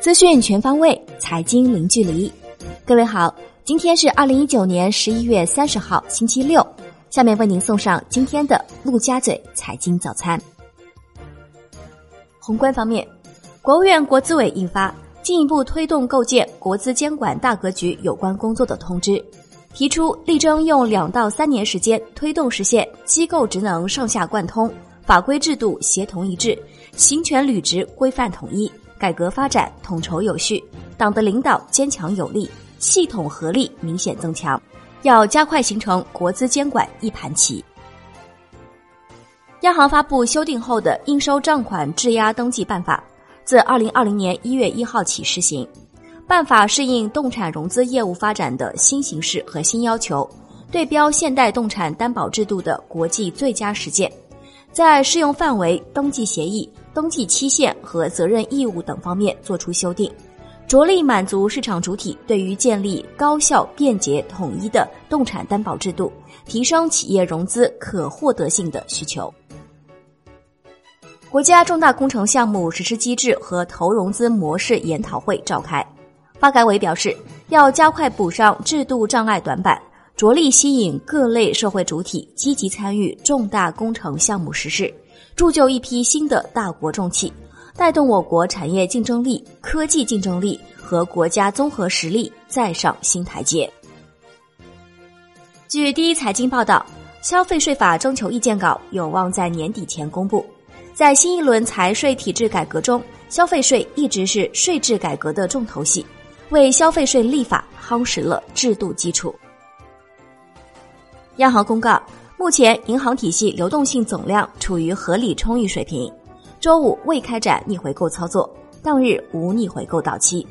资讯全方位，财经零距离。各位好，今天是二零一九年十一月三十号，星期六。下面为您送上今天的陆家嘴财经早餐。宏观方面，国务院国资委印发《进一步推动构建国资监管大格局有关工作的通知》，提出力争用两到三年时间推动实现机构职能上下贯通、法规制度协同一致、行权履职规范统一、改革发展统筹有序、党的领导坚强有力、系统合力明显增强。要加快形成国资监管一盘棋。央行发布修订后的应收账款质押登记办法，自二零二零年一月一号起施行。办法适应动产融资业务发展的新形势和新要求，对标现代动产担保制度的国际最佳实践，在适用范围、登记协议、登记期限和责任义务等方面作出修订。着力满足市场主体对于建立高效、便捷、统一的动产担保制度、提升企业融资可获得性的需求。国家重大工程项目实施机制和投融资模式研讨会召开，发改委表示，要加快补上制度障碍短板，着力吸引各类社会主体积极参与重大工程项目实施，铸就一批新的大国重器。带动我国产业竞争力、科技竞争力和国家综合实力再上新台阶。据第一财经报道，消费税法征求意见稿有望在年底前公布。在新一轮财税体制改革中，消费税一直是税制改革的重头戏，为消费税立法夯实了制度基础。央行公告，目前银行体系流动性总量处于合理充裕水平。周五未开展逆回购操作，当日无逆回购到期。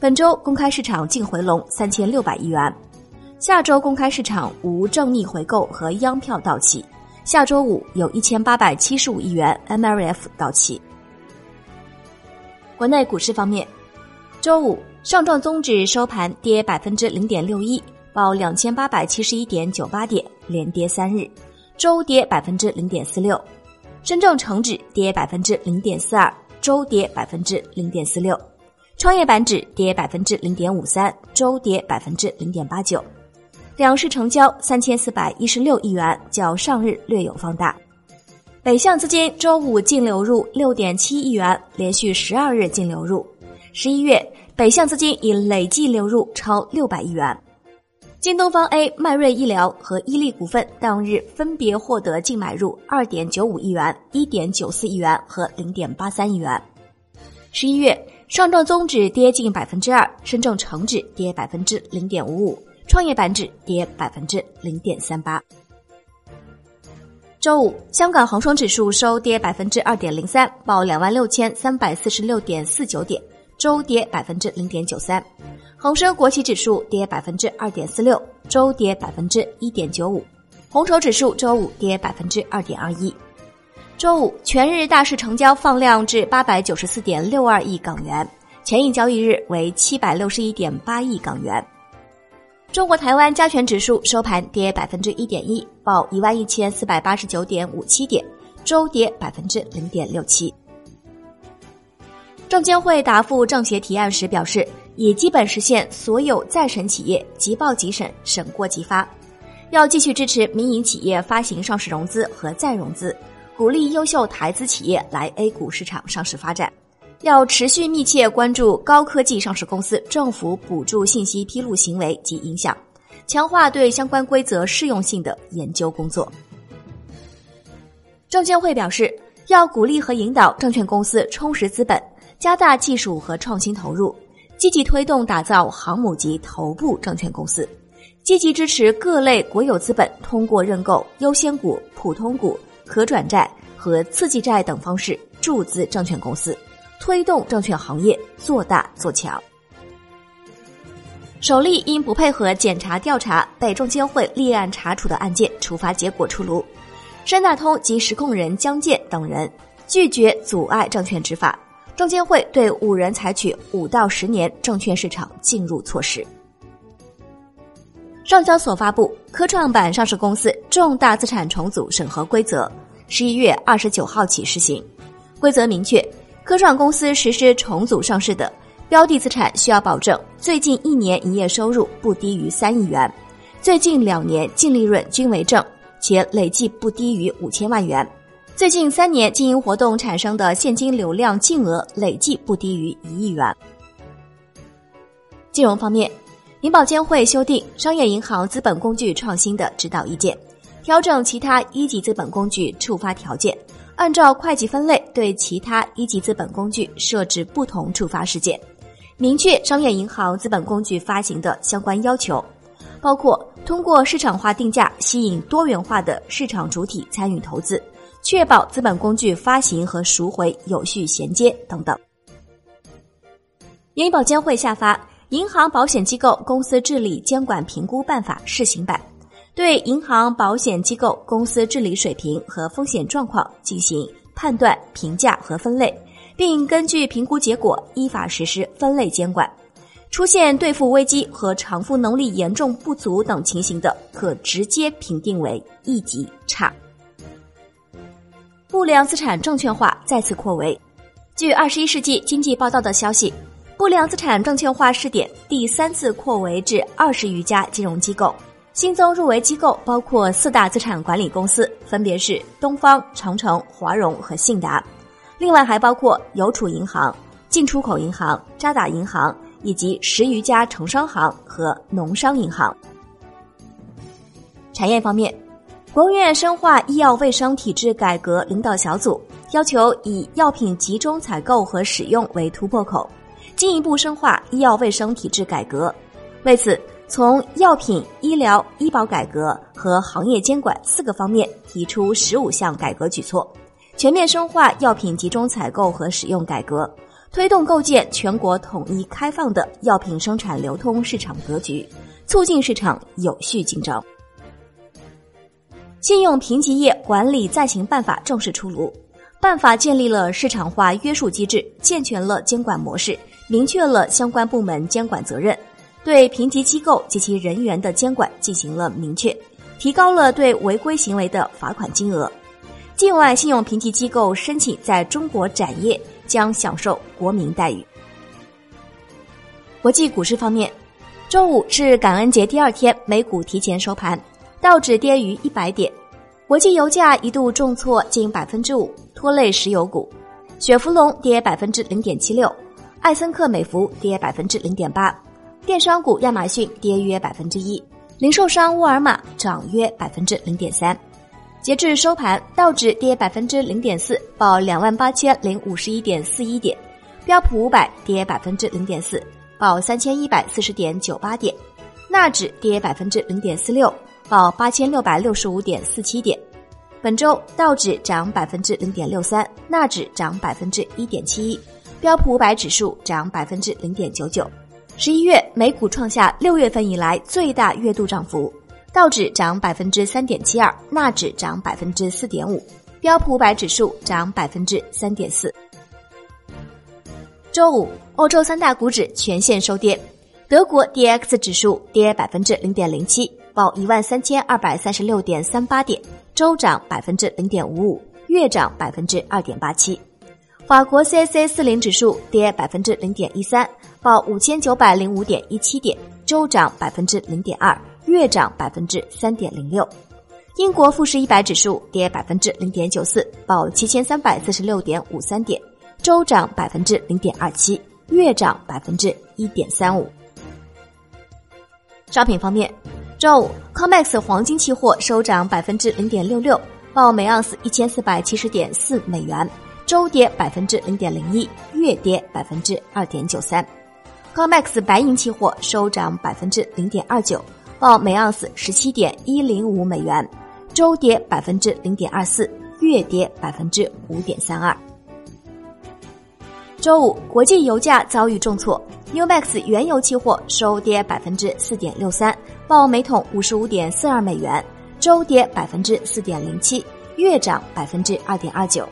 本周公开市场净回笼三千六百亿元，下周公开市场无正逆回购和央票到期。下周五有一千八百七十五亿元 MLF 到期。国内股市方面，周五上证综指收盘跌百分之零点六一，报两千八百七十一点九八点，连跌三日，周跌百分之零点四六。深证成指跌百分之零点四二，周跌百分之零点四六；创业板指跌百分之零点五三，周跌百分之零点八九。两市成交三千四百一十六亿元，较上日略有放大。北向资金周五净流入六点七亿元，连续十二日净流入。十一月北向资金已累计流入超六百亿元。京东方 A、迈瑞医疗和伊利股份当日分别获得净买入二点九五亿元、一点九四亿元和零点八三亿元。十一月，上证综指跌近百分之二，深证成指跌百分之零点五五，创业板指跌百分之零点三八。周五，香港恒生指数收跌百分之二点零三，报两万六千三百四十六点四九点，周跌百分之零点九三。恒生国企指数跌百分之二点四六，周跌百分之一点九五；红筹指数周五跌百分之二点二一。周五全日大市成交放量至八百九十四点六二亿港元，前一交易日为七百六十一点八亿港元。中国台湾加权指数收盘跌百分之一点一，报一万一千四百八十九点五七点，周跌百分之零点六七。证监会答复政协提案时表示。已基本实现所有在审企业即报即审、审过即发，要继续支持民营企业发行上市融资和再融资，鼓励优秀台资企业来 A 股市场上市发展。要持续密切关注高科技上市公司政府补助信息披露行为及影响，强化对相关规则适用性的研究工作。证监会表示，要鼓励和引导证券公司充实资本，加大技术和创新投入。积极推动打造航母级头部证券公司，积极支持各类国有资本通过认购优先股、普通股、可转债和刺激债等方式注资证券公司，推动证券行业做大做强。首例因不配合检查调查被证监会立案查处的案件处罚结果出炉，深大通及实控人江建等人拒绝阻碍证券执法。证监会对五人采取五到十年证券市场禁入措施。上交所发布科创板上市公司重大资产重组审核规则，十一月二十九号起实行。规则明确，科创公司实施重组上市的标的资产需要保证最近一年营业收入不低于三亿元，最近两年净利润均为正，且累计不低于五千万元。最近三年经营活动产生的现金流量净额累计不低于一亿元。金融方面，银保监会修订商业银行资本工具创新的指导意见，调整其他一级资本工具触发条件，按照会计分类对其他一级资本工具设置不同触发事件，明确商业银行资本工具发行的相关要求，包括通过市场化定价吸引多元化的市场主体参与投资。确保资本工具发行和赎回有序衔接等等。银保监会下发《银行保险机构公司治理监管评估办法（试行版）》，对银行保险机构公司治理水平和风险状况进行判断、评价和分类，并根据评估结果依法实施分类监管。出现兑付危机和偿付能力严重不足等情形的，可直接评定为一级差。不良资产证券化再次扩围。据《二十一世纪经济报道》的消息，不良资产证券化试点第三次扩围至二十余家金融机构，新增入围机构包括四大资产管理公司，分别是东方、长城、华融和信达，另外还包括邮储银行、进出口银行、渣打银行以及十余家城商行和农商银行。产业方面。国务院深化医药卫生体制改革领导小组要求以药品集中采购和使用为突破口，进一步深化医药卫生体制改革。为此，从药品、医疗、医保改革和行业监管四个方面提出十五项改革举措，全面深化药品集中采购和使用改革，推动构建全国统一开放的药品生产流通市场格局，促进市场有序竞争。信用评级业管理暂行办法正式出炉，办法建立了市场化约束机制，健全了监管模式，明确了相关部门监管责任，对评级机构及其人员的监管进行了明确，提高了对违规行为的罚款金额。境外信用评级机构申请在中国展业将享受国民待遇。国际股市方面，周五是感恩节第二天，美股提前收盘。道指跌逾一百点，国际油价一度重挫近百分之五，拖累石油股。雪佛龙跌百分之零点七六，艾森克美孚跌百分之零点八，电商股亚马逊跌约百分之一，零售商沃尔玛涨约百分之零点三。截至收盘，道指跌百分之零点四，报两万八千零五十一点四一点；标普五百跌百分之零点四，报三千一百四十点九八点；纳指跌百分之零点四六。报八千六百六十五点四七点，本周道指涨百分之零点六三，纳指涨百分之一点七一，标普五百指数涨百分之零点九九。十一月美股创下六月份以来最大月度涨幅，道指涨百分之三点七二，纳指涨百分之四点五，标普五百指数涨百分之三点四。周五，欧洲三大股指全线收跌，德国 D X 指数跌百分之零点零七。报一万三千二百三十六点三八点，周涨百分之零点五五，月涨百分之二点八七。法国 c c 四零指数跌百分之零点一三，报五千九百零五点一七点，周涨百分之零点二，月涨百分之三点零六。英国富时一百指数跌百分之零点九四，报七千三百四十六点五三点，周涨百分之零点二七，月涨百分之一点三五。商品方面。周五，COMEX 黄金期货收涨百分之零点六六，报每盎司一千四百七十点四美元，周跌百分之零点零一，月跌百分之二点九三。COMEX 白银期货收涨百分之零点二九，报每盎司十七点一零五美元，周跌百分之零点二四，月跌百分之五点三二。周五，国际油价遭遇重挫，NEWMAX 原油期货收跌百分之四点六三。报每桶五十五点四二美元，周跌百分之四点零七，月涨百分之二点二九。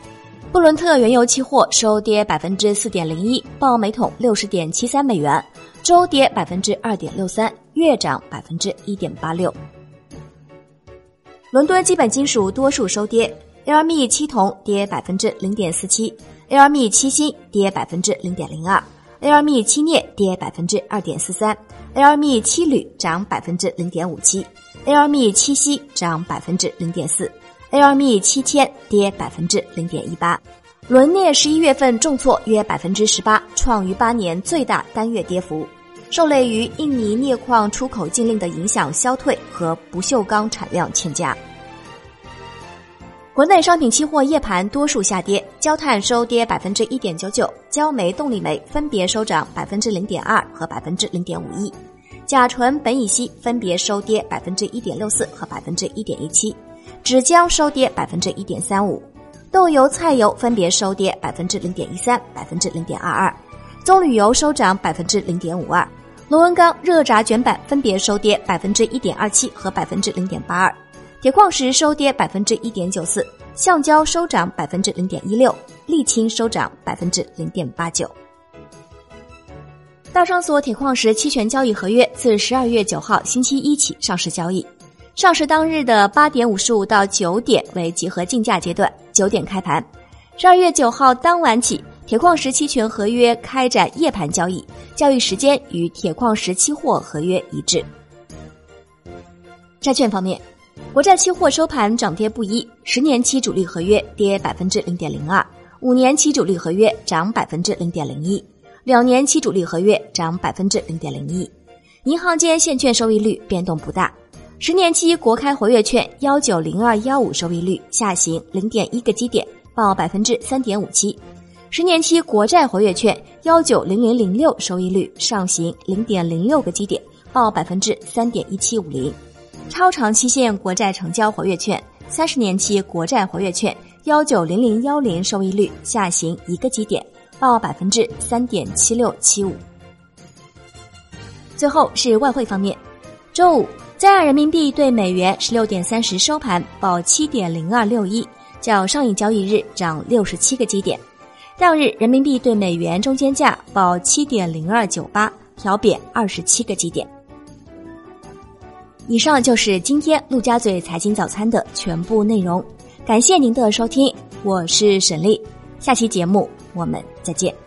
布伦特原油期货收跌百分之四点零一，报每桶六十点七三美元，周跌百分之二点六三，月涨百分之一点八六。伦敦基本金属多数收跌，，LME 七铜跌百分之零点四七，LME 七锌跌百分之零点零二，LME 七镍跌百分之二点四三，LME 七铝涨百分之零点五七，LME 七锡涨百分之零点四，LME 七铅跌百分之零点一八。伦镍十一月份重挫约百分之十八，创逾八年最大单月跌幅，受累于印尼镍矿出口禁令的影响消退和不锈钢产量欠佳。国内商品期货夜盘多数下跌，焦炭收跌百分之一点九九，焦煤、动力煤分别收涨百分之零点二和百分之零点五一，甲醇、苯乙烯分别收跌百分之一点六四和百分之一点一七，纸浆收跌百分之一点三五。豆油、菜油分别收跌百分之零点一三、百分之零点二二，棕榈油收涨百分之零点五二，螺纹钢、热轧卷板分别收跌百分之一点二七和百分之零点八二，铁矿石收跌百分之一点九四，橡胶收涨百分之零点一六，沥青收涨百分之零点八九。大商所铁矿石期权交易合约自十二月九号星期一起上市交易。上市当日的八点五十五到九点为集合竞价阶段，九点开盘。十二月九号当晚起，铁矿石期权合约开展夜盘交易，交易时间与铁矿石期货合约一致。债券方面，国债期货收盘涨跌不一，十年期主力合约跌百分之零点零二，五年期主力合约涨百分之零点零一，两年期主力合约涨百分之零点零一。银行间现券收益率变动不大。十年期国开活跃券幺九零二幺五收益率下行零点一个基点，报百分之三点五七；十年期国债活跃券幺九零零零六收益率上行零点零六个基点，报百分之三点一七五零；超长期限国债成交活跃券三十年期国债活跃券幺九零零幺零收益率下行一个基点，报百分之三点七六七五。最后是外汇方面，周五。在岸人民币对美元十六点三十收盘报七点零二六一，较上一交易日涨六十七个基点。当日人民币对美元中间价报七点零二九八，调贬二十七个基点。以上就是今天陆家嘴财经早餐的全部内容，感谢您的收听，我是沈丽，下期节目我们再见。